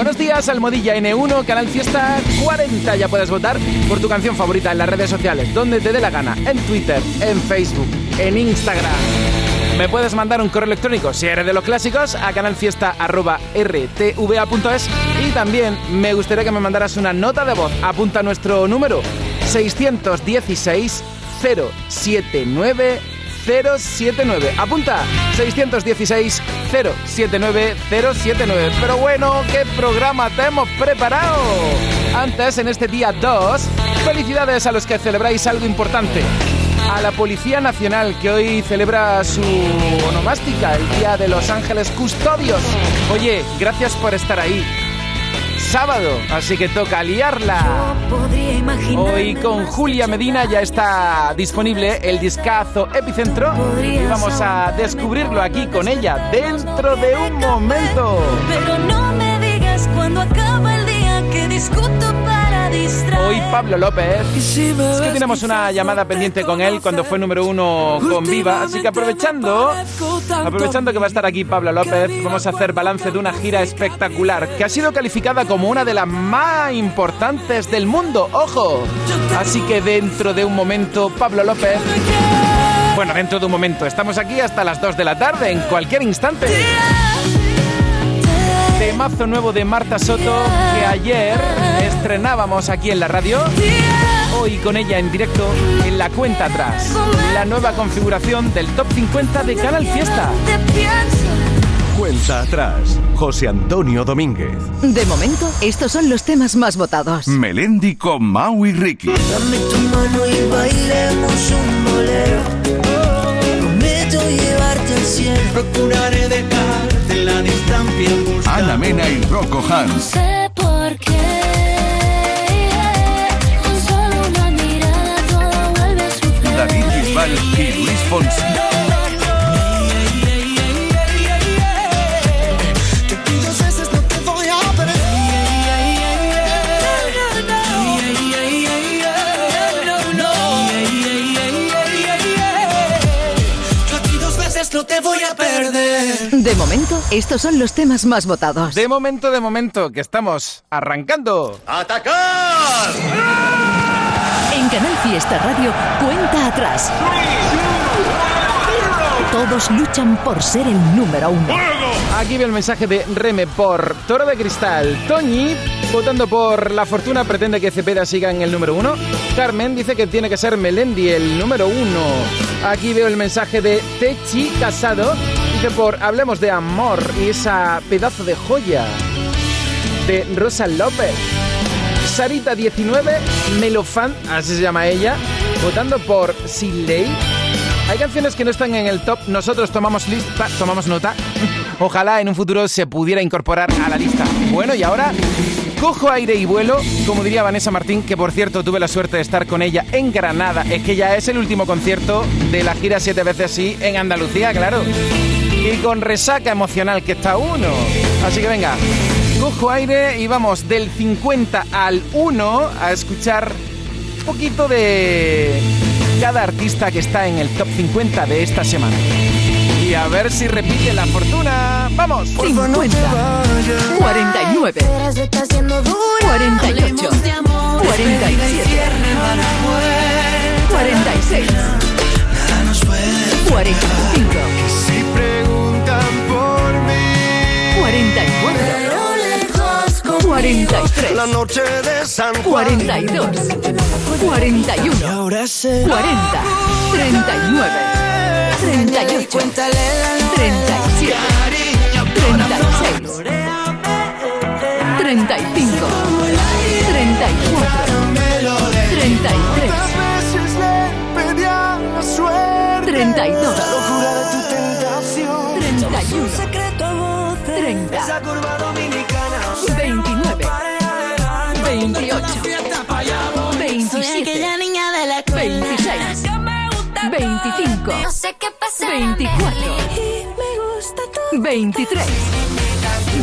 Buenos días, Almodilla N1, Canal Fiesta 40. Ya puedes votar por tu canción favorita en las redes sociales, donde te dé la gana, en Twitter, en Facebook, en Instagram. Me puedes mandar un correo electrónico, si eres de los clásicos, a canalfiesta.rtva.es y también me gustaría que me mandaras una nota de voz. Apunta nuestro número 616 079 079. Apunta 616 079 079. Pero bueno, ¿qué programa te hemos preparado? Antes, en este día 2, felicidades a los que celebráis algo importante. A la Policía Nacional que hoy celebra su onomástica, el Día de los Ángeles Custodios. Oye, gracias por estar ahí sábado, así que toca liarla. Hoy con Julia Medina ya está disponible el discazo Epicentro y vamos a descubrirlo aquí con ella dentro de un momento. Pero no me digas cuando acaba el día que discuto Hoy Pablo López. Es que tenemos una llamada pendiente con él cuando fue número uno con Viva. Así que aprovechando, aprovechando que va a estar aquí Pablo López, vamos a hacer balance de una gira espectacular que ha sido calificada como una de las más importantes del mundo. ¡Ojo! Así que dentro de un momento, Pablo López. Bueno, dentro de un momento. Estamos aquí hasta las 2 de la tarde, en cualquier instante temazo nuevo de Marta Soto que ayer estrenábamos aquí en la radio. Hoy con ella en directo en la cuenta atrás. La nueva configuración del Top 50 de Canal Fiesta. Cuenta atrás. José Antonio Domínguez. De momento, estos son los temas más votados. Melendi con Mau y Ricky. Dame tu mano y bailemos Rocco Hans. Momento, estos son los temas más votados. De momento, de momento, que estamos arrancando. ¡Atacar! En Canal Fiesta Radio, cuenta atrás. Todos luchan por ser el número uno. Aquí ve el mensaje de Reme por Toro de Cristal. Toñi, votando por La Fortuna, pretende que Cepeda siga en el número uno. Carmen dice que tiene que ser Melendi el número uno. Aquí veo el mensaje de Techi Casado. Por Hablemos de Amor y esa pedazo de joya de Rosa López. Sarita 19, Melofan, así se llama ella, votando por Siley. Hay canciones que no están en el top, nosotros tomamos lista, tomamos nota. Ojalá en un futuro se pudiera incorporar a la lista. Bueno, y ahora cojo aire y vuelo, como diría Vanessa Martín, que por cierto tuve la suerte de estar con ella en Granada. Es que ya es el último concierto de la gira siete veces sí en Andalucía, claro. Y con resaca emocional que está uno. Así que venga, cojo aire y vamos del 50 al 1 a escuchar un poquito de cada artista que está en el top 50 de esta semana. Y a ver si repite la fortuna. ¡Vamos! 50, 49, Pero se está haciendo dura. 48, Hablemos de amor. 47, 46, 45, 44, Pero lejos conmigo. 43, la noche de San Juan. 42, 41, Ahora sé. 40, 39, 38, Cuéntale la 37, 36, 35, 34, 33, veces le pedí a la suerte. 32, La locura de tu tentación. 31, Secreto a voces. 30, Esa curva dominicana. 29, 28, 27, Aquella niña de la escuela. 26, Que me gusta 25, No sé qué pasa. 24, Y me gusta todo. 23,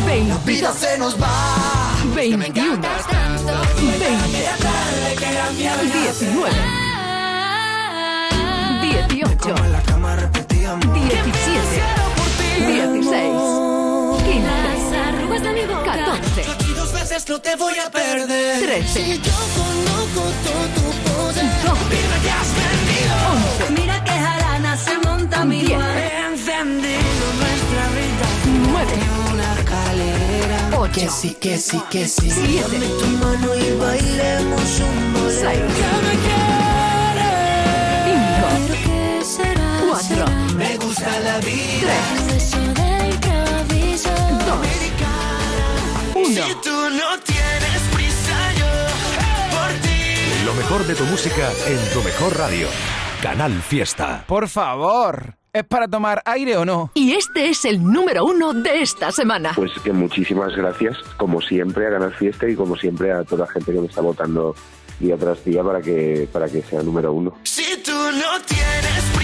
22, Se nos va. 21, 20, 19, 18, En la cama repetíamos. 17, 16, 15, Las arrugas de mi boca. 14, quieres no te voy a perder. 13. Si yo conozco todo tu poder, 12. Dime que has vendido. 11. mira que jarana se monta mi. He encendido nuestra vida. 9. Una escalera. 8. Que sí, que sí, que sí. Dame tu mano y bailemos un bolero. 6. Ya me quieres. 5. ¿Pero qué será? 4. Me gusta la vida. 3. Tú no tienes prisa, yo por ti. Lo mejor de tu música en tu mejor radio. Canal Fiesta. Por favor, ¿es para tomar aire o no? Y este es el número uno de esta semana. Pues que muchísimas gracias, como siempre, a Ganar Fiesta y como siempre a toda la gente que me está votando día tras día para que, para que sea número uno. Si tú no tienes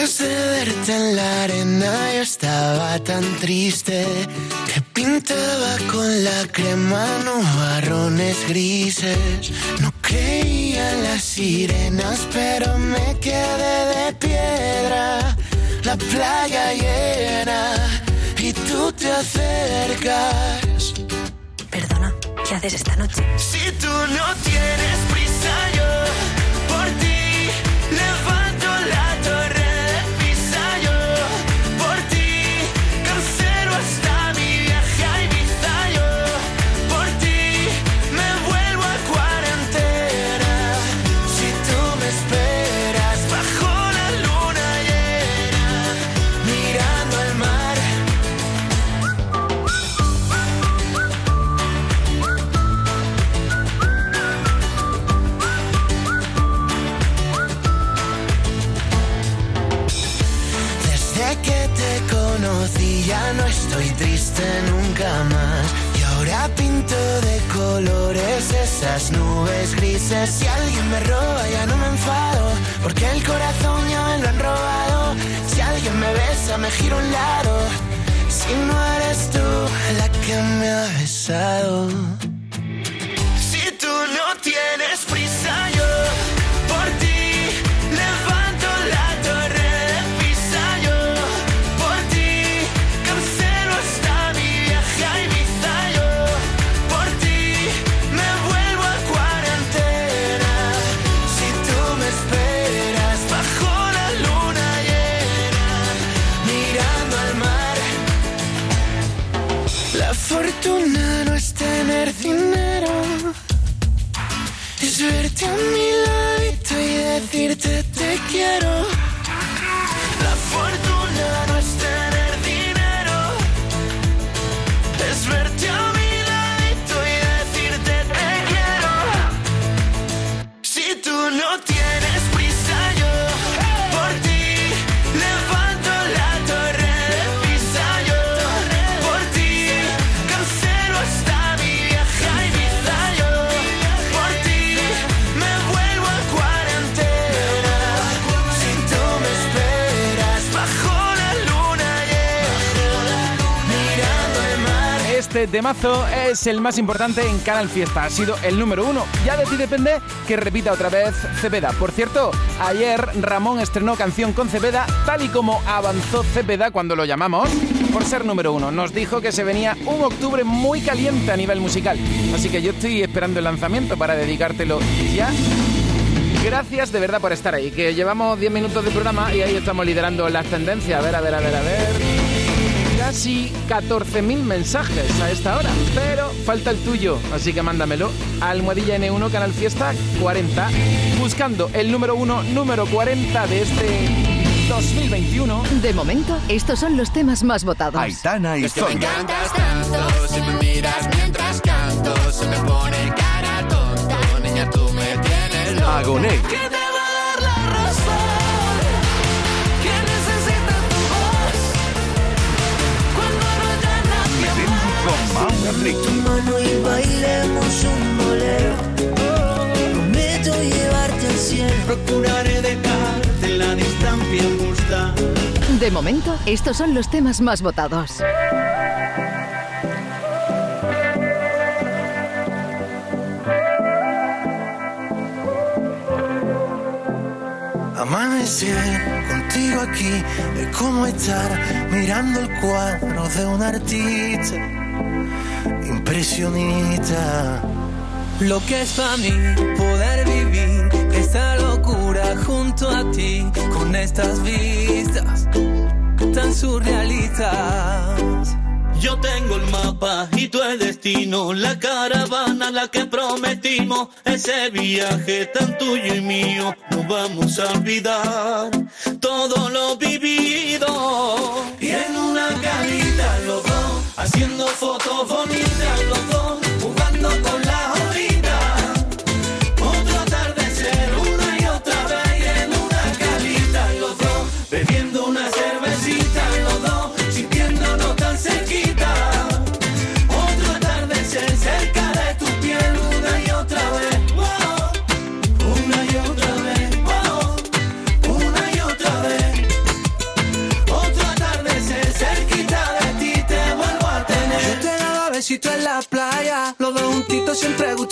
Antes de verte en la arena yo estaba tan triste que pintaba con la crema nubarrones grises. No creía en las sirenas, pero me quedé de piedra. La playa llena y tú te acercas. Perdona, ¿qué haces esta noche? Si tú no tienes prisa, yo giro a Este temazo es el más importante en Canal Fiesta. Ha sido el número uno. Ya de ti depende que repita otra vez Cepeda. Por cierto, ayer Ramón estrenó canción con Cepeda, tal y como avanzó Cepeda cuando lo llamamos, por ser número uno. Nos dijo que se venía un octubre muy caliente a nivel musical. Así que yo estoy esperando el lanzamiento para dedicártelo ya. Gracias de verdad por estar ahí, que llevamos 10 minutos de programa y ahí estamos liderando las tendencias. A ver, a ver, a ver, a ver casi 14.000 mensajes a esta hora, pero falta el tuyo, así que mándamelo a almohadilla N1 Canal Fiesta 40, buscando el número 1, número 40 de este 2021. De momento, estos son los temas más votados. Aitana y es que me encantas tanto, si me miras mientras canto, se me pone cara tonta, niña, tú me tienes loca. Ricky. tu mano y bailemos un bolero. Prometo llevarte al cielo. Procuraré dejarte la distancia justa. De momento, estos son los temas más votados. Amanecer contigo aquí es como estar mirando el cuadro de un artista Lo que es para mí poder vivir esta locura junto a ti con estas vistas tan surrealistas. Yo tengo el mapa y tú el destino, la caravana, la que prometimos, ese viaje tan tuyo y mío, no vamos a olvidar todo lo vivido. Y en una carita los dos, haciendo fotos bonitas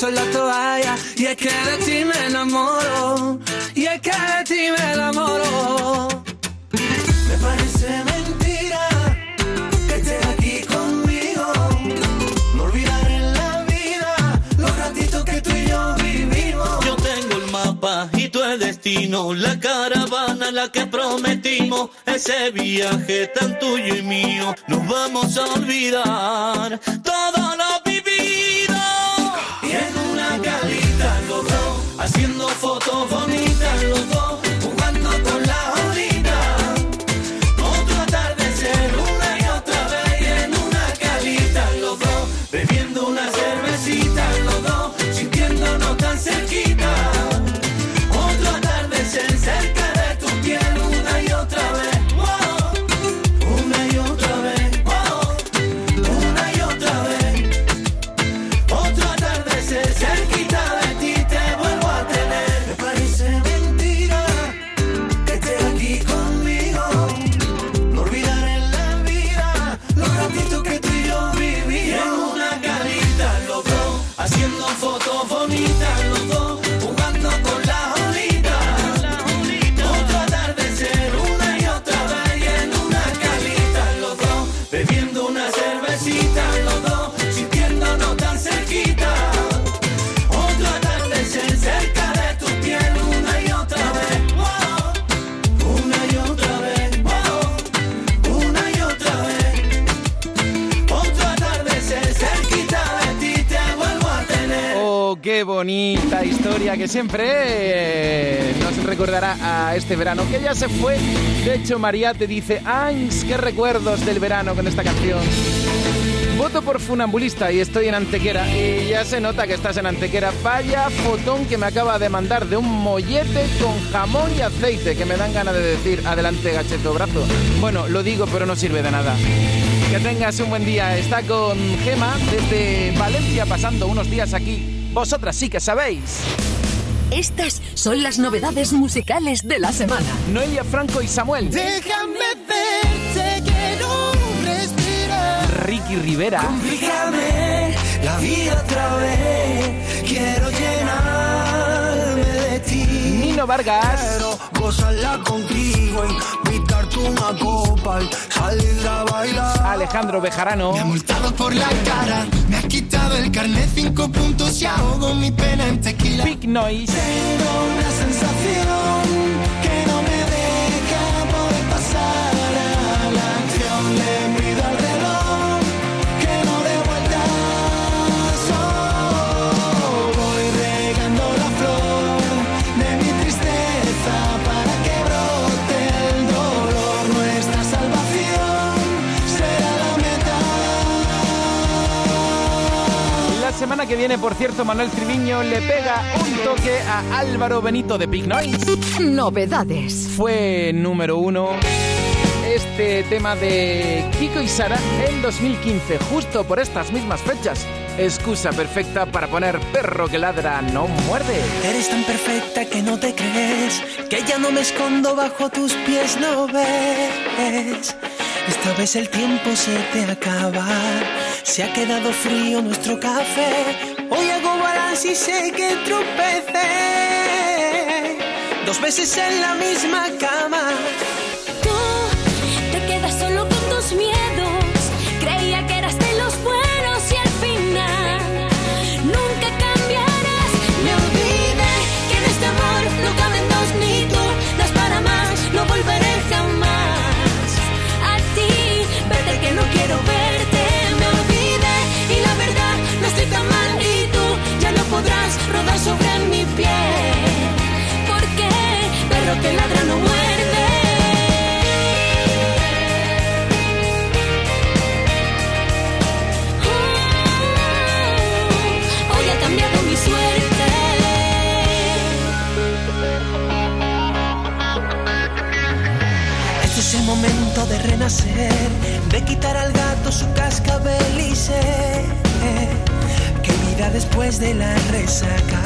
en la toalla. Y es que de ti me enamoro, y es que de ti me enamoro. Me parece mentira que estés aquí conmigo. No olvidar en la vida los ratitos que tú y yo vivimos. Yo tengo el mapa y tú el destino, la caravana, la que prometimos, ese viaje tan tuyo y mío, nos vamos a olvidar todo lo fotos bonitas los dos, jugando con la orilla. Otro atardecer una y otra vez en una calita los dos, bebiendo una cervecita los dos, sintiéndonos tan cerquita. Fotos bonitas bonita historia que siempre eh, nos recordará a este verano que ya se fue. De hecho, María te dice, ¡ay, qué recuerdos del verano con esta canción! Voto por funambulista y estoy en Antequera. Y ya se nota que estás en Antequera. Vaya fotón que me acaba de mandar de un mollete con jamón y aceite. Que me dan ganas de decir, adelante, gacheto brazo. Bueno, lo digo, pero no sirve de nada. Que tengas un buen día. Está con Gema desde Valencia pasando unos días aquí. Vosotras sí que sabéis. Estas son las novedades musicales de la semana. Noelia Franco y Samuel. Déjame verte, quiero respirar. Ricky Rivera. Complícame la vida otra vez. Quiero llenarme de ti. Nino Vargas. Quiero gozarla contigo, invitarte una copa y salir a bailar. Alejandro Bejarano. Me ha multado por la cara, me ha quitado el carnet cinco puntos y ahogo mi pena en tequila. Big Noise. Tengo una sensación que viene, por cierto, Manuel Triviño le pega un toque a Álvaro Benito de Big Noise. Novedades. Fue número uno. este tema de Kiko y Sara en 2015, justo por estas mismas fechas. Excusa perfecta para poner perro que ladra no muerde. Eres tan perfecta que no te crees, que ya no me escondo bajo tus pies, no ves. Esta vez el tiempo se te acaba, se ha quedado frío nuestro café. Hoy hago balance y sé que tropecé. Dos veces en la misma cama. Sobre mi piel. Porque perro que ladra no muerde. Oh, hoy ha cambiado mi suerte. Este es el momento de renacer, de quitar al gato su cascabel y que después de la resaca.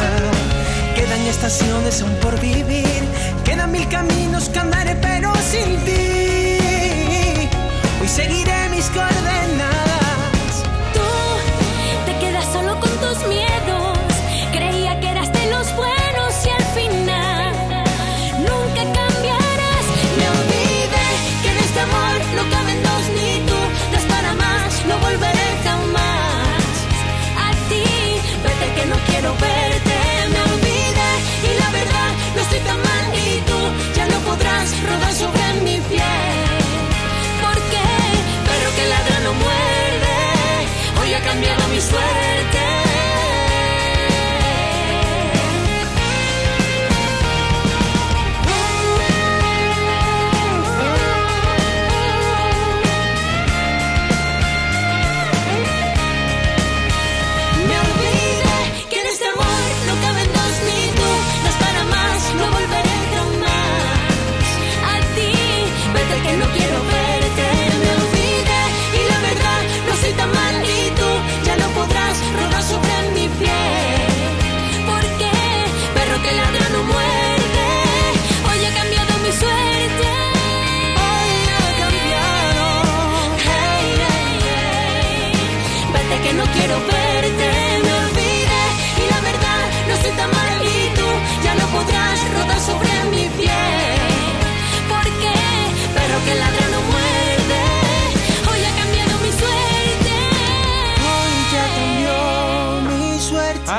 Quedan estaciones aún por vivir, quedan mil caminos que andaré pero sin ti. Hoy seguiré mis coordenadas. Cambiado mi suerte.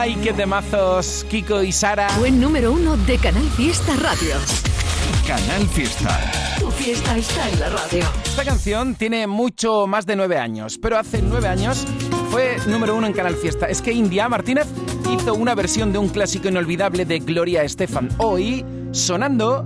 Ay, qué temazos, Kiko y Sara. Buen número uno de Canal Fiesta Radio. Canal Fiesta. Tu fiesta está en la radio. Esta canción tiene mucho más de nueve años, pero hace nueve años fue número uno en Canal Fiesta. Es que India Martínez hizo una versión de un clásico inolvidable de Gloria Estefan. Hoy, sonando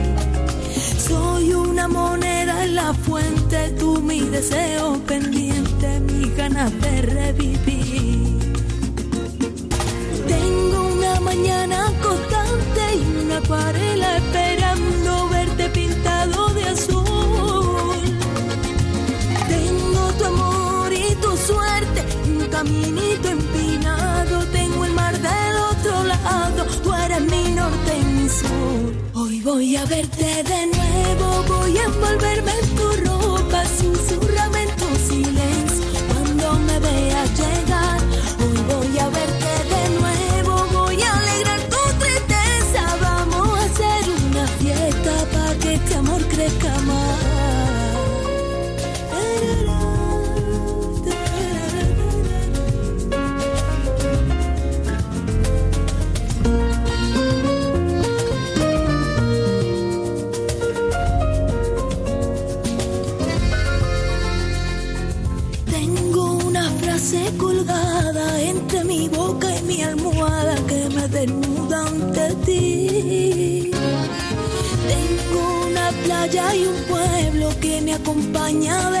Soy una moneda en la fuente, tú mi deseo pendiente, mis ganas de revivir. Tengo una mañana constante y una acuarela esperando verte pintado de azul. Tengo tu amor y tu suerte, un caminito empinado. Tengo el mar del otro lado, tú eres mi norte y mi sur. Hoy voy a verte envolverme en mañana.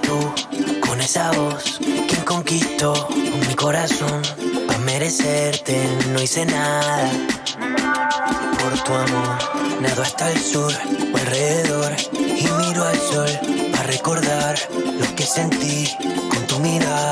con esa voz, quien conquistó mi corazón. Para merecerte no hice nada por tu amor. Nado hasta el sur o alrededor y miro al sol para recordar lo que sentí con tu mirada.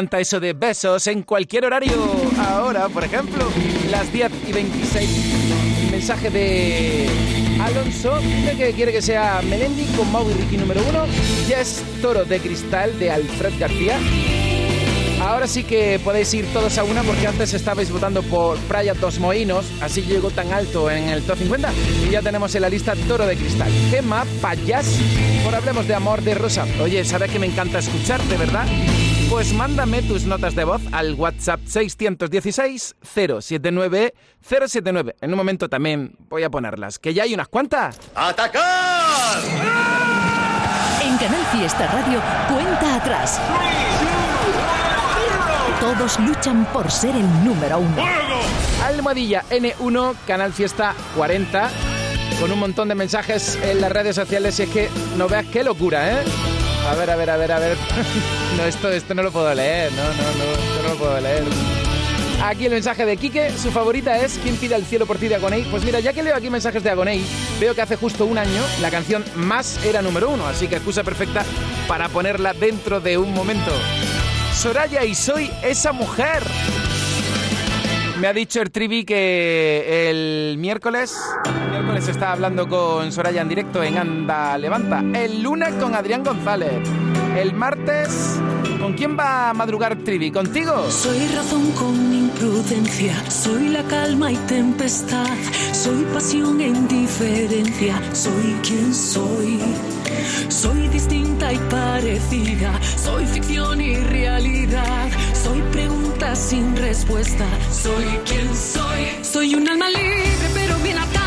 Encanta eso de besos en cualquier horario. Ahora, por ejemplo, las 10 y 26. Mensaje de Alonso, dice que quiere que sea Melendi con Mau y Ricky número uno. Yes, Toro de Cristal de Alfred García. Ahora sí que podéis ir todos a una porque antes estabais votando por Praia dos Moinos, así llegó tan alto en el top 50 y ya tenemos en la lista Toro de Cristal. Gema, Payas, por Hablemos de Amor de Rosa. Oye, ¿sabes que me encanta escucharte, verdad? Pues mándame tus notas de voz al WhatsApp 616 079 079. En un momento también voy a ponerlas, que ya hay unas cuantas. ¡Atacar! En Canal Fiesta Radio, cuenta atrás. Todos luchan por ser el número uno. Almohadilla N1, Canal Fiesta 40, con un montón de mensajes en las redes sociales y es que no veas qué locura, ¿eh? A ver, a ver, a ver, a ver. No, esto, esto no lo puedo leer, no, no, no, esto no lo puedo leer. Aquí el mensaje de Quique, su favorita es ¿Quién pide al cielo por ti de Agoney? Pues mira, ya que leo aquí mensajes de Agoney, veo que hace justo un año la canción Más era número uno, así que excusa perfecta para ponerla dentro de un momento. Soraya y soy esa mujer. Me ha dicho el Trivi que el miércoles, el miércoles está hablando con Soraya en directo en Anda Levanta. El lunes con Adrián González. El martes, ¿con quién va a madrugar Trivi? ¿Contigo? Soy razón con imprudencia, soy la calma y tempestad, soy pasión e indiferencia, soy quien soy. Soy distinta y parecida, soy ficción y realidad, soy pregunta sin respuesta, soy quien soy. Soy un alma libre pero bien atada,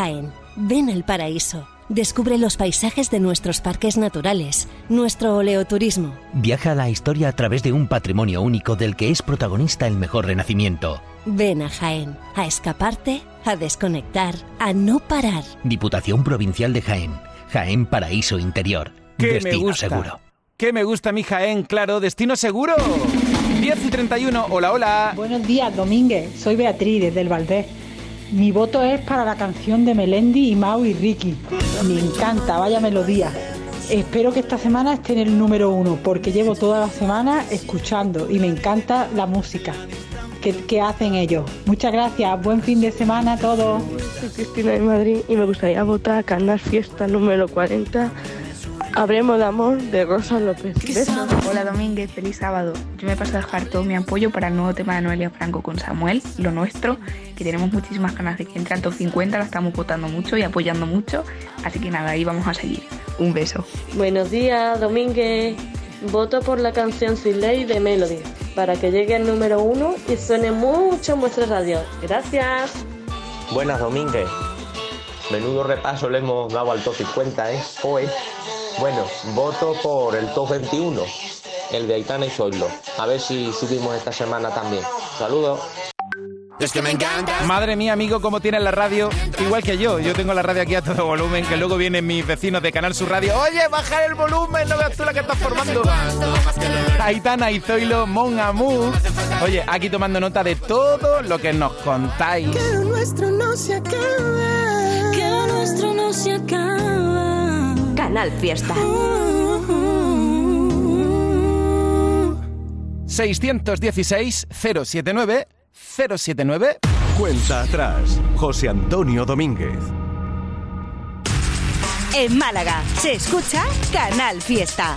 Jaén, ven al paraíso. Descubre los paisajes de nuestros parques naturales, nuestro oleoturismo. Viaja a la historia a través de un patrimonio único del que es protagonista el mejor renacimiento. Ven a Jaén, a escaparte, a desconectar, a no parar. Diputación Provincial de Jaén. Jaén Paraíso Interior. ¿Qué me Destino gusta? seguro. ¿Qué me gusta mi Jaén? Claro, destino seguro. 10 y 31, hola, hola. Buenos días, Domínguez. Soy Beatriz desde el Valdés. Mi voto es para la canción de Melendi y Mau y Ricky. Me encanta, vaya melodía. Espero que esta semana esté en el número uno, porque llevo toda la semana escuchando y me encanta la música que, que hacen ellos. Muchas gracias, buen fin de semana a todos. Soy Cristina de Madrid y me gustaría votar a Canal Fiesta número 40. Habremos de amor de Rosa López. Besos. Hola Domínguez, feliz sábado. Yo me paso a dejar todo mi apoyo para el nuevo tema de Noelia Franco con Samuel, lo nuestro, que tenemos muchísimas ganas de que entre al top 50, la estamos votando mucho y apoyando mucho, así que nada, ahí vamos a seguir. Un beso. Buenos días, Domínguez. Voto por la canción Sin Ley de Melody para que llegue al número uno y suene mucho en vuestra radio. Gracias. Buenas Domínguez. Menudo repaso le hemos dado al top 50, ¿eh? Hoy. Bueno, voto por el top 21, el de Aitana y Zoilo. A ver si subimos esta semana también. Saludos. Es que me encanta. Madre mía, amigo, cómo tienes la radio. Igual que yo. Yo tengo la radio aquí a todo volumen, que luego vienen mis vecinos de Canal Sur Radio. Oye, bajar el volumen, no veas tú la que estás formando. Aitana y Zoilo, Mon Amour. Oye, aquí tomando nota de todo lo que nos contáis. Que lo nuestro no se acaba. Que lo nuestro no se acaba. Canal Fiesta. 616 079 079 Cuenta atrás. José Antonio Domínguez. En Málaga se escucha Canal Fiesta.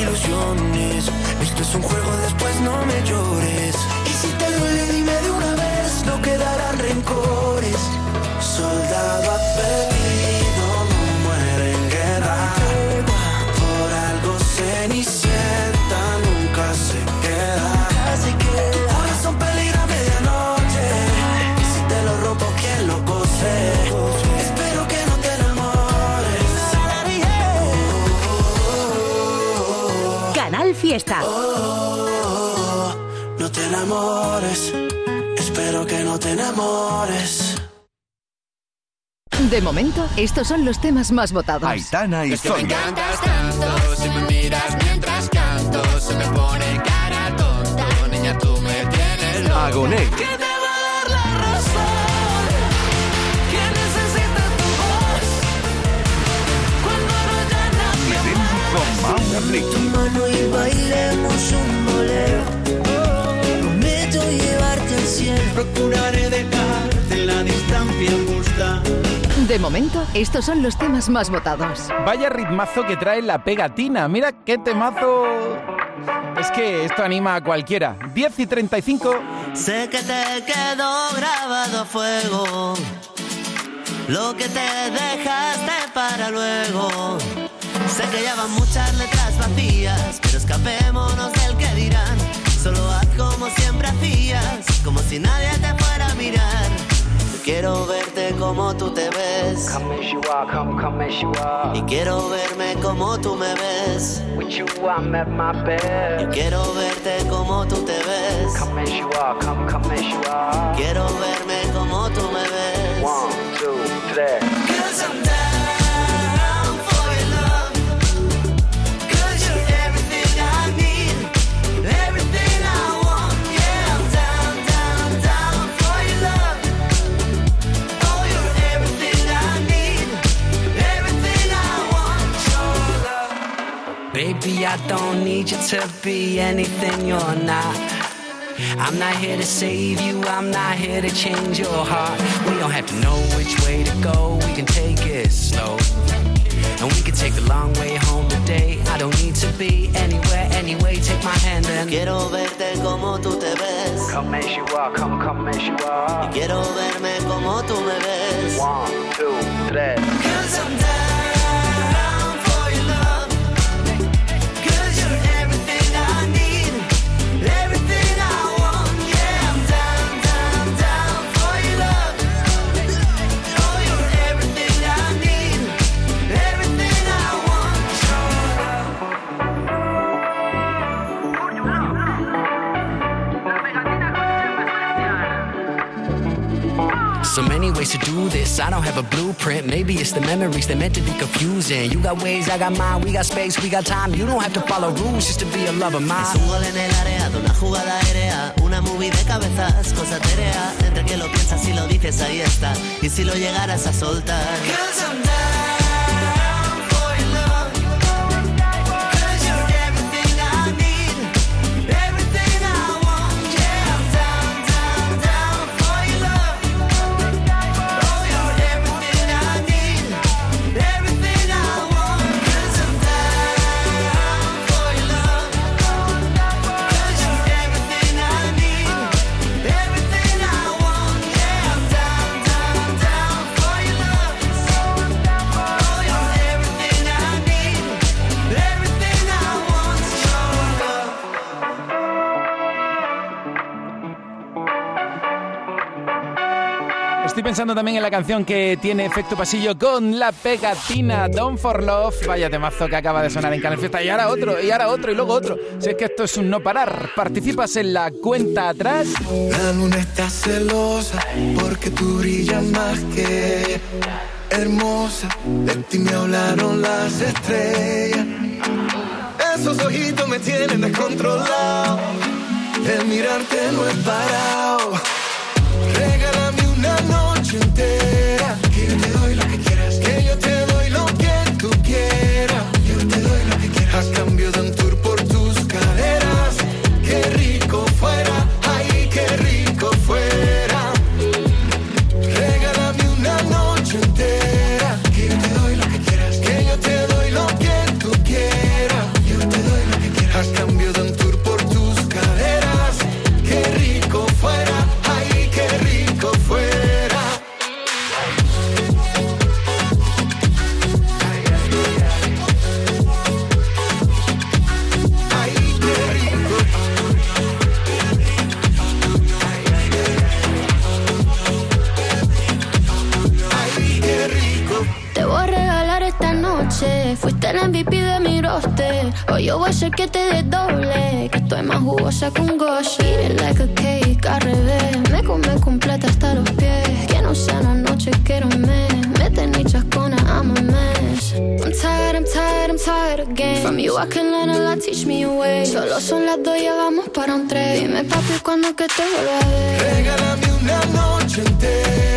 ilusiones. Esto es un juego, después no me llores. Y si te duele, dime de una vez, no quedarán rencores. Que enamores. De momento, estos son los temas más votados. Aitana y Es que me Zoilo. encantas tanto, si me miras mientras canto, se me pone cara tonta, niña tú me tienes loco. Agoné. ¿Qué te va a dar la razón? ¿Quién necesita tu voz? Cuando no haya nadie Melendi con mano y bailemos un bolero. Cielo. Procuraré dejarte la distancia justa. De momento, estos son los temas más votados. Vaya ritmazo que trae la pegatina. Mira qué temazo. Es que esto anima a cualquiera. 10 y 35. Sé que te quedó grabado a fuego. Lo que te dejaste para luego. Sé que ya van muchas letras vacías, pero escapémonos del que dirán. Como si nadie te fuera a mirar. Yo quiero verte como tú te ves. Y quiero verme como tú me ves. Yo quiero verte como tú te ves. Quiero verme como tú me ves. Cause I'm Baby, I don't need you to be anything you're not. I'm not here to save you, I'm not here to change your heart. We don't have to know which way to go, we can take it slow. And we can take the long way home today. I don't need to be anywhere, anyway. Take my hand and Quiero verte como tú te ves. come as you are, come, come as you are. Y quiero verme como tú me ves. One, two, three. Cause I'm down So many ways to do this. I don't have a blueprint. Maybe it's the memories that meant to be confusing. You got ways, I got mine. We got space, we got time. You don't have to follow rules just to be a lover of mine. Es un gol en el área de una jugada aérea, una movie de cabezas, cosa terea. Entre que lo piensas y lo dices, ahí está. Y si lo llegaras a soltar. Estoy pensando también en la canción que tiene efecto pasillo con la pegatina Don for Love. Vaya temazo que acaba de sonar en Canal Fiesta. Y ahora otro, y ahora otro, y luego otro. Si es que esto es un no parar. Participas en la cuenta atrás. La luna está celosa porque tú brillas más que hermosa. De ti me hablaron las estrellas. Esos ojitos me tienen descontrolado. El mirarte no es parado. Roster. Hoy yo voy a hacer que te desdoble. Que estoy más jugosa que un gosh. Eat like a cake al revés. Me come completa hasta los pies. Que no sea una noche, quiero un mes. Me tenéis chascona, I'm a mess. I'm tired, I'm tired, I'm tired again. From you I can learn a lot, teach me a way. Solo son las dos, ya vamos para un tres. Dime papi, cuando que te vuelva a ver. Regálame una noche entera.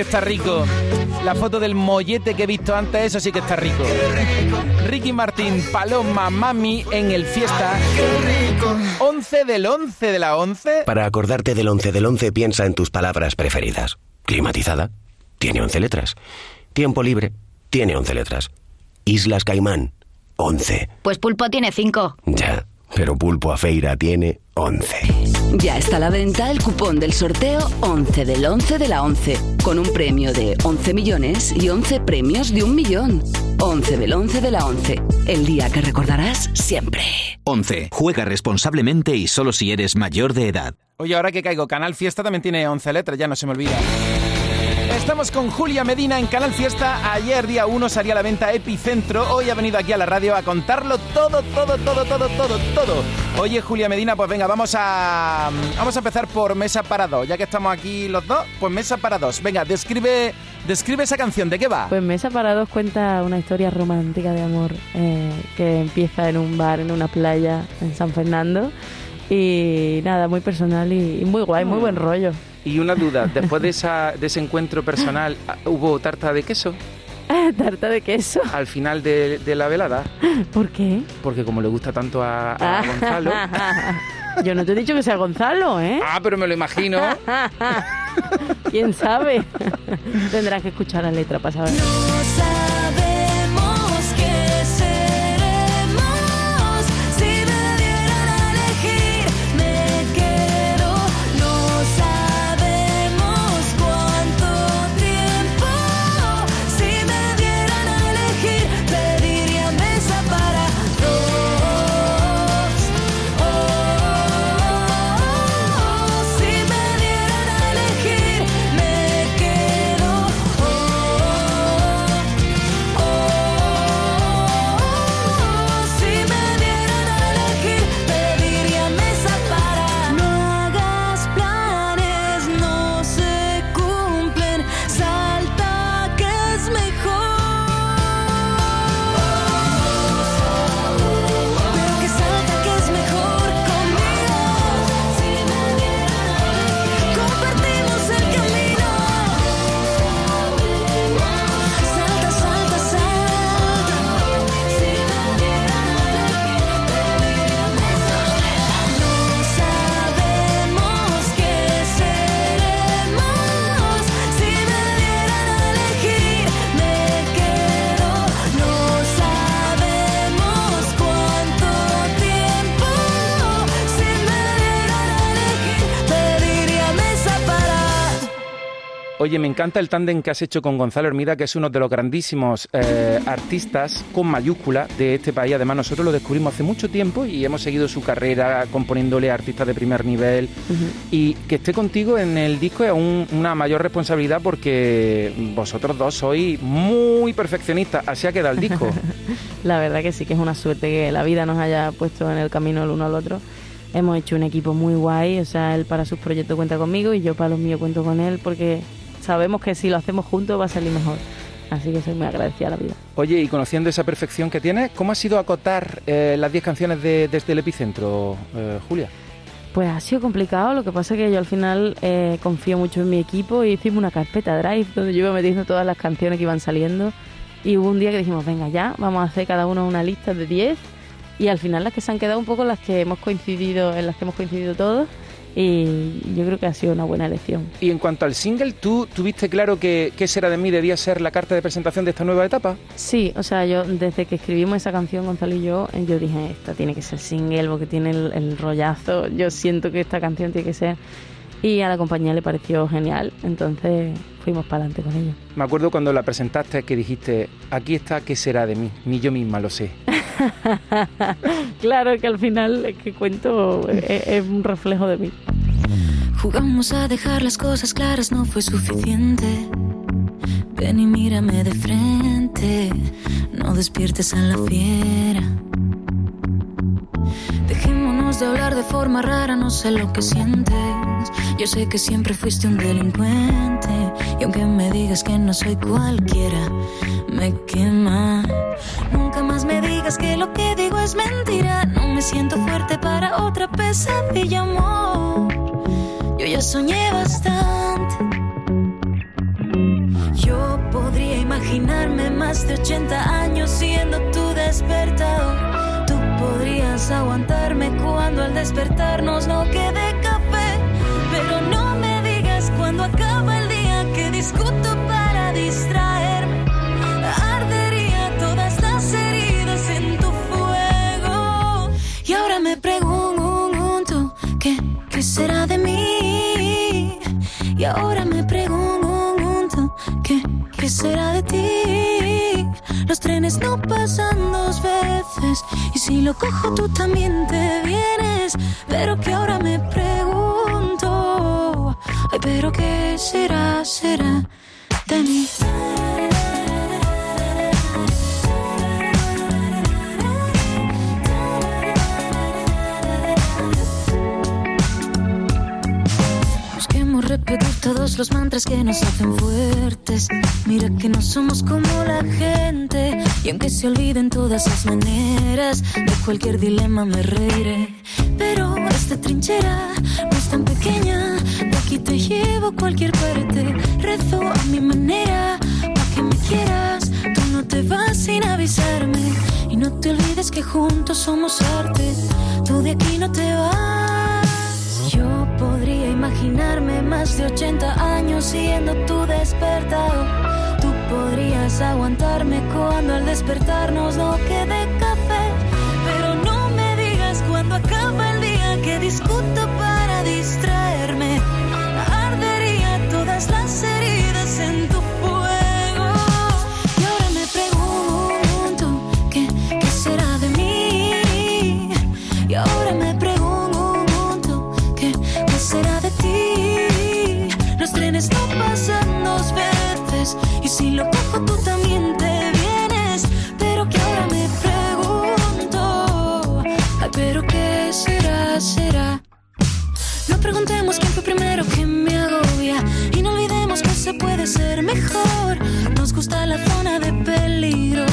Que está rico. La foto del mollete que he visto antes, eso sí que está rico. Ricky Martín, Paloma, Mami en el fiesta. 11 del 11 de la 11. Para acordarte del 11 del 11, piensa en tus palabras preferidas. Climatizada, tiene 11 letras. Tiempo libre, tiene 11 letras. Islas Caimán, 11. Pues Pulpo tiene cinco. Ya, pero Pulpo a Feira tiene 11. Ya está a la venta el cupón del sorteo 11 del 11 de la 11, con un premio de 11 millones y 11 premios de un millón. 11 del 11 de la 11, el día que recordarás siempre. 11. Juega responsablemente y solo si eres mayor de edad. Oye, ahora que caigo, Canal Fiesta también tiene 11 letras, ya no se me olvida. Estamos con Julia Medina en Canal Fiesta. Ayer, día 1, salía a la venta Epicentro. Hoy ha venido aquí a la radio a contarlo todo, todo, todo, todo, todo, todo. Oye, Julia Medina, pues venga, vamos a, vamos a empezar por Mesa para dos. Ya que estamos aquí los dos, pues Mesa para dos. Venga, describe, describe esa canción. ¿De qué va? Pues Mesa para dos cuenta una historia romántica de amor eh, que empieza en un bar, en una playa en San Fernando. Y nada, muy personal y, y muy guay, muy buen rollo. Y una duda, después de, esa, de ese encuentro personal, ¿hubo tarta de queso? Tarta de queso. Al final de, de la velada. ¿Por qué? Porque como le gusta tanto a, a Gonzalo. Yo no te he dicho que sea Gonzalo, ¿eh? Ah, pero me lo imagino. ¿Quién sabe? Tendrás que escuchar la letra para saber. Oye, me encanta el tándem que has hecho con Gonzalo Hermida, que es uno de los grandísimos eh, artistas con mayúscula de este país. Además, nosotros lo descubrimos hace mucho tiempo y hemos seguido su carrera componiéndole a artistas de primer nivel. Y que esté contigo en el disco es un- una mayor responsabilidad porque vosotros dos sois muy perfeccionistas. Así ha quedado el disco. La verdad que sí que es una suerte que la vida nos haya puesto en el camino el uno al otro. Hemos hecho un equipo muy guay, o sea, él para sus proyectos cuenta conmigo y yo para los míos cuento con él porque sabemos que si lo hacemos juntos va a salir mejor. Así que soy muy agradecida a la vida. Oye, y conociendo esa perfección que tienes, ¿cómo ha sido acotar eh, las 10 canciones de- desde el epicentro, eh, Julia? Pues ha sido complicado, lo que pasa es que yo al final eh, confío mucho en mi equipo y hicimos una carpeta Drive donde yo iba metiendo todas las canciones que iban saliendo y hubo un día que dijimos, venga ya, vamos a hacer cada uno una lista de 10 y al final las que se han quedado un poco las que hemos coincidido, en las que hemos coincidido todos y yo creo que ha sido una buena elección. Y en cuanto al single, ¿tú tuviste claro que qué será de mí debía ser la carta de presentación de esta nueva etapa? Sí, o sea, yo desde que escribimos esa canción, Gonzalo y yo, eh, yo dije, esta tiene que ser single porque tiene el, el rollazo, yo siento que esta canción tiene que ser... Y a la compañía le pareció genial, entonces fuimos para adelante con ella. Me acuerdo cuando la presentaste que dijiste, aquí está qué será de mí, ni yo misma lo sé. claro que al final es que cuento es, es un reflejo de mí. Jugamos a dejar las cosas claras, no fue suficiente. Ven y mírame de frente, no despiertes a la fiera. De hablar de forma rara, no sé lo que sientes. Yo sé que siempre fuiste un delincuente. Y aunque me digas que no soy cualquiera, me quema. Nunca más me digas que lo que digo es mentira. No me siento fuerte para otra pesadilla, amor. Yo ya soñé bastante. imaginarme más de 80 años siendo tu despertador. Podrías aguantarme cuando al despertarnos no quede café. Pero no me digas cuando acaba el día que discuto para distraerme. Ardería todas las heridas en tu fuego. Y ahora me pregunto, ¿qué, qué será de mí? Y ahora me pregunto, ¿qué, qué será de ti? Los trenes no pasan dos veces y si lo cojo tú también te vienes. Pero que ahora me pregunto, ay, pero qué será, será de mí. Repetir todos los mantras que nos hacen fuertes. Mira que no somos como la gente. Y aunque se olviden todas las maneras, de cualquier dilema me reiré. Pero esta trinchera no es tan pequeña. De aquí te llevo a cualquier parte. Rezo a mi manera, pa' que me quieras. Tú no te vas sin avisarme. Y no te olvides que juntos somos arte. Tú de aquí no te vas. Imaginarme más de 80 años siendo tu despertador. Tú podrías aguantarme cuando al despertarnos no quede café. Pero no me digas cuando acaba el día que discuto preguntemos quién fue primero que me agobia y no olvidemos que se puede ser mejor. Nos gusta la zona de peligro,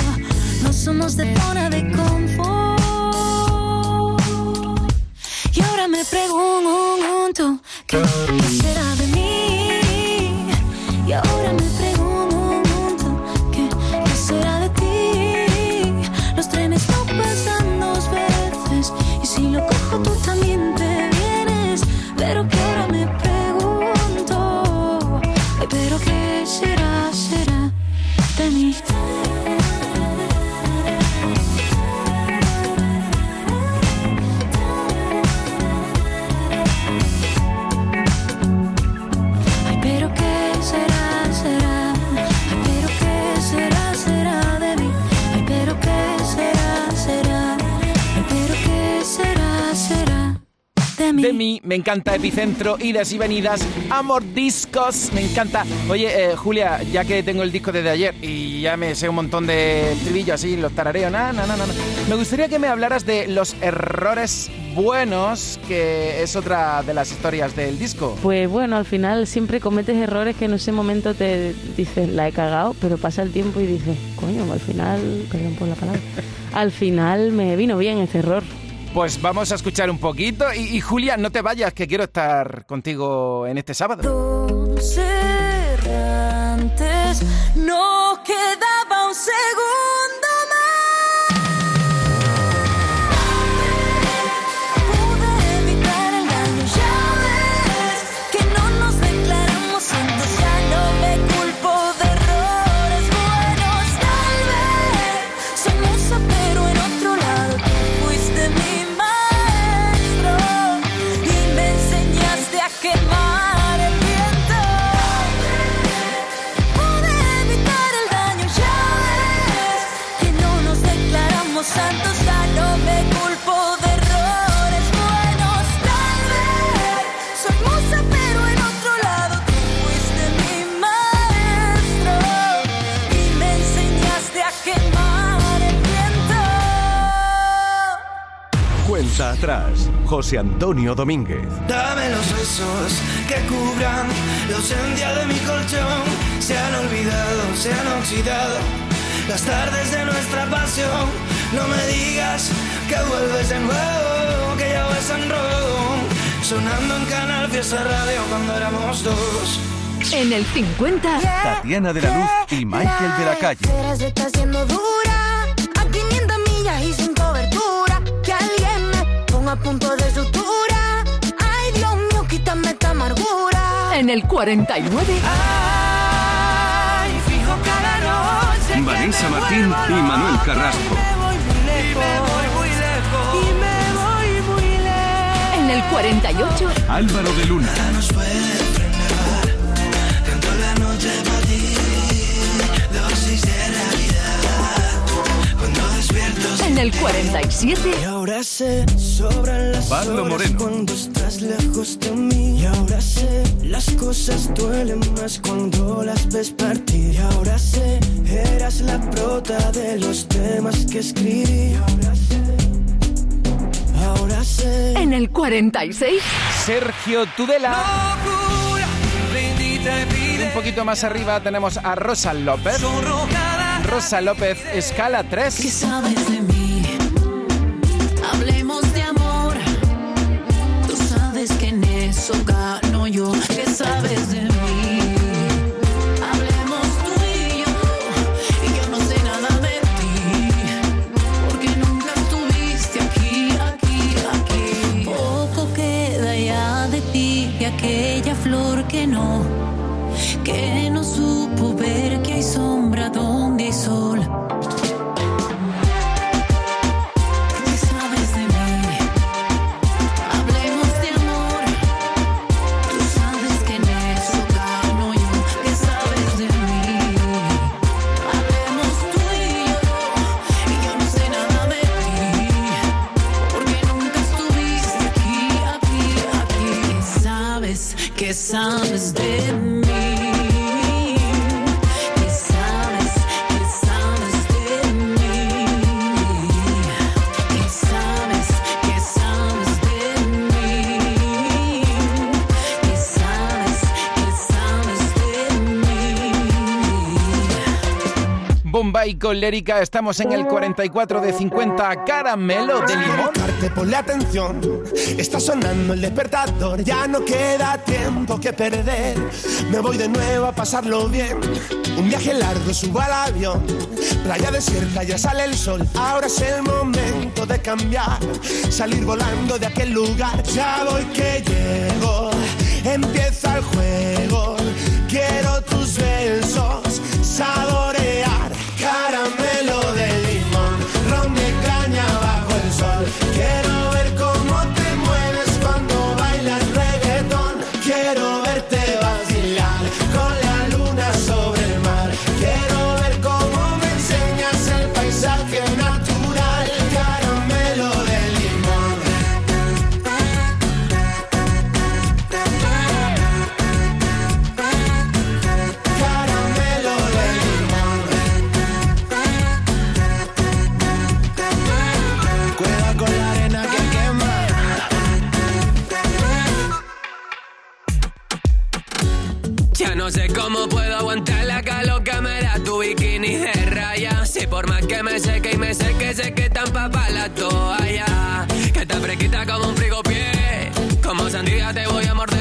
no somos de zona de confort. Encanta Epicentro, idas y venidas, Amor Discos, me encanta. Oye, eh, Julia, ya que tengo el disco desde ayer y ya me sé un montón de estribillos así, los tarareos, nada, nada, nada. Me gustaría que me hablaras de los errores buenos, que es otra de las historias del disco. Pues bueno, al final siempre cometes errores que en ese momento te dices, la he cagado, pero pasa el tiempo y dices, coño, al final, perdón por la palabra, al final me vino bien ese error. Pues vamos a escuchar un poquito y, Julia, no te vayas, que quiero estar contigo en este sábado. Dos errantes, no quedaba un segundo Atrás, José Antonio Domínguez. Dame los besos que cubran la ausencia de mi colchón. Se han olvidado, se han oxidado las tardes de nuestra pasión. No me digas que vuelves de nuevo, que ya vas en rojo. Sonando en Canal Fiesta Radio cuando éramos dos. En el 50. Tatiana de la Luz y Michael de la Calle. Punto de sutura. Ay, Dios mío, quítame esta amargura. En el 49. Ay, fijo cada noche. Vanessa Martín y Manuel Carrasco. Y me voy muy lejos. Y me voy muy lejos. En el 48. Álvaro de Luna. Canto En el 47. Y ahora sé, sobran las Pablo horas Moreno. cuando estás lejos de mí. Y ahora sé, las cosas duelen más cuando las ves partir. Y ahora sé, eras la prota de los temas que escribí. Y ahora sé, ahora sé. En el 46. Sergio Tudela. Y un poquito más arriba tenemos a Rosa López. Rosa López, escala 3. ¿Qué sabes de mí? Eso yo. ¿Qué sabes de mí? Hablemos tú y yo. Y yo no sé nada de ti. Porque nunca estuviste aquí, aquí, aquí. Poco queda ya de ti, de aquella flor que no. Que no supo ver que hay sombra donde hay sol. ¿Qué sabes Bombay colérica, estamos en el 44 de 50 caramelo de limón. Ponle atención, está sonando el despertador, ya no queda tiempo que perder. Me voy de nuevo a pasarlo bien. Un viaje largo, subo al avión, playa desierta, ya sale el sol. Ahora es el momento de cambiar, salir volando de aquel lugar. Ya voy que llego, empieza el juego. Quiero tus besos, saborear cómo puedo aguantar la calor que me da tu bikini de raya. Si por más que me seque y me seque, sé que tan papa la toalla. Que está fresquita como un frigopié. Como sandía te voy a morder,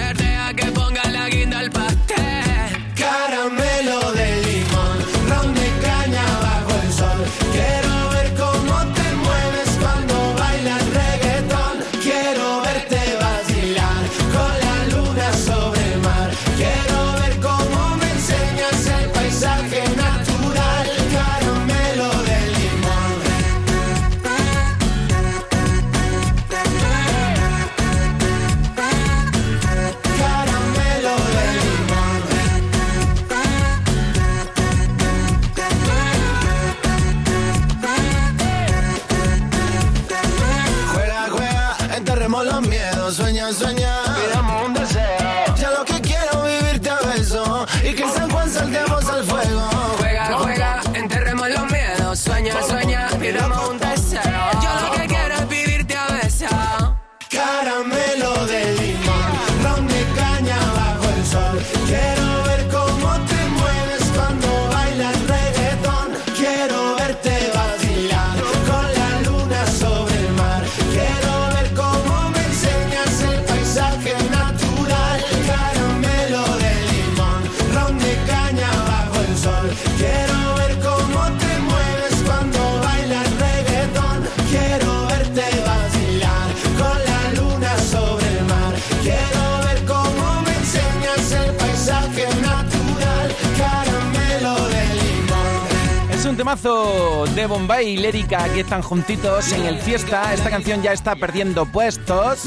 un temazo de Bombay y Lérica que están juntitos en el fiesta. Esta canción ya está perdiendo puestos.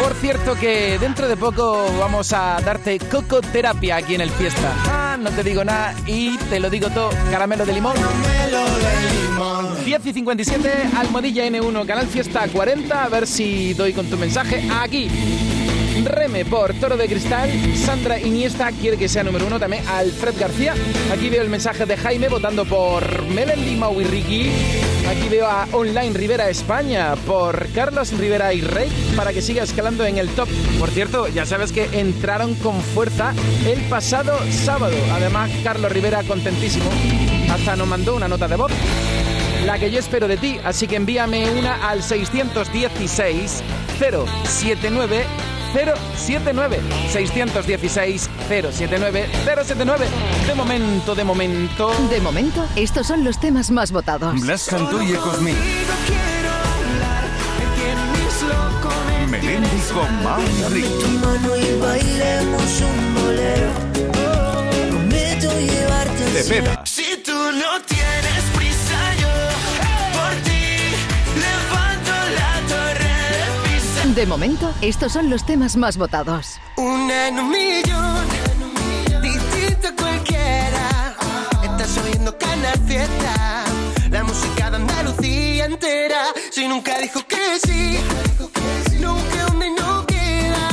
Por cierto que dentro de poco vamos a darte cocoterapia aquí en el fiesta. Ah, no te digo nada y te lo digo todo. Caramelo de limón. 10 y 57, Almohadilla N1, Canal Fiesta 40. A ver si doy con tu mensaje aquí. Reme por Toro de Cristal. Sandra Iniesta quiere que sea número uno también. Alfred García. Aquí veo el mensaje de Jaime votando por Melendi Mau y. Aquí veo a Online Rivera España por Carlos Rivera y Rey para que siga escalando en el top. Por cierto, ya sabes que entraron con fuerza el pasado sábado. Además, Carlos Rivera contentísimo. Hasta nos mandó una nota de voz la que yo espero de ti. Así que envíame una al 616 079 079 616 079 079 De momento, de momento. De momento, estos son los temas más votados. Blas Cantó y Ecosmil. Melendi con Mau y Ricky. tu mano y bailemos un bolero. Prometo llevarte al Cepeda. cielo. Si tú no tienes de momento, estos son los temas más votados. Una en un millón, distinto a cualquiera. Estás oyendo Canal Fiesta, la música de Andalucía entera. Si nunca dijo que sí, nunca donde no queda.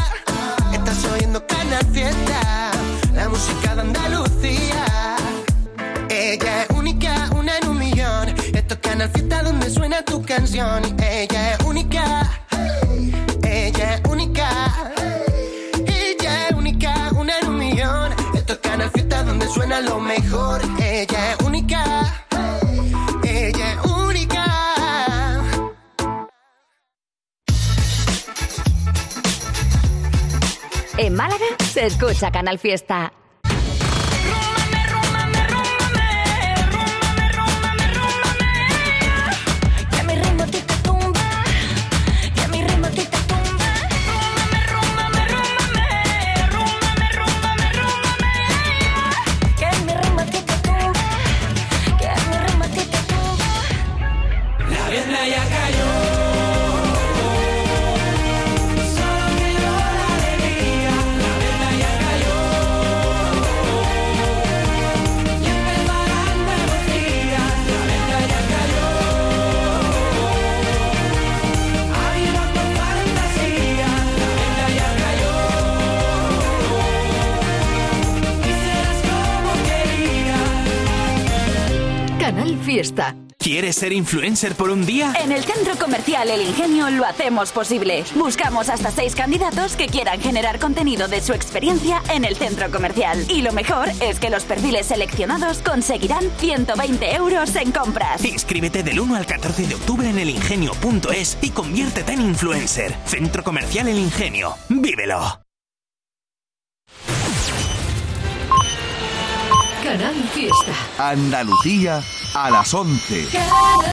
Estás oyendo Canal Fiesta, la música de Andalucía. Ella es única, una en un millón. Esto es Canal Fiesta donde suena tu canción. Ella es única, suena lo mejor. Ella es única. Ella es única. En Málaga se escucha Canal Fiesta. Fiesta. ¿Quieres ser influencer por un día? En el Centro Comercial El Ingenio lo hacemos posible. Buscamos hasta seis candidatos que quieran generar contenido de su experiencia en el centro comercial. Y lo mejor es que los perfiles seleccionados conseguirán 120 euros en compras. Inscríbete del 1 al 14 de octubre en elingenio.es y conviértete en influencer. Centro Comercial El Ingenio. ¡Vívelo! Canal Fiesta. Andalucía a las 11.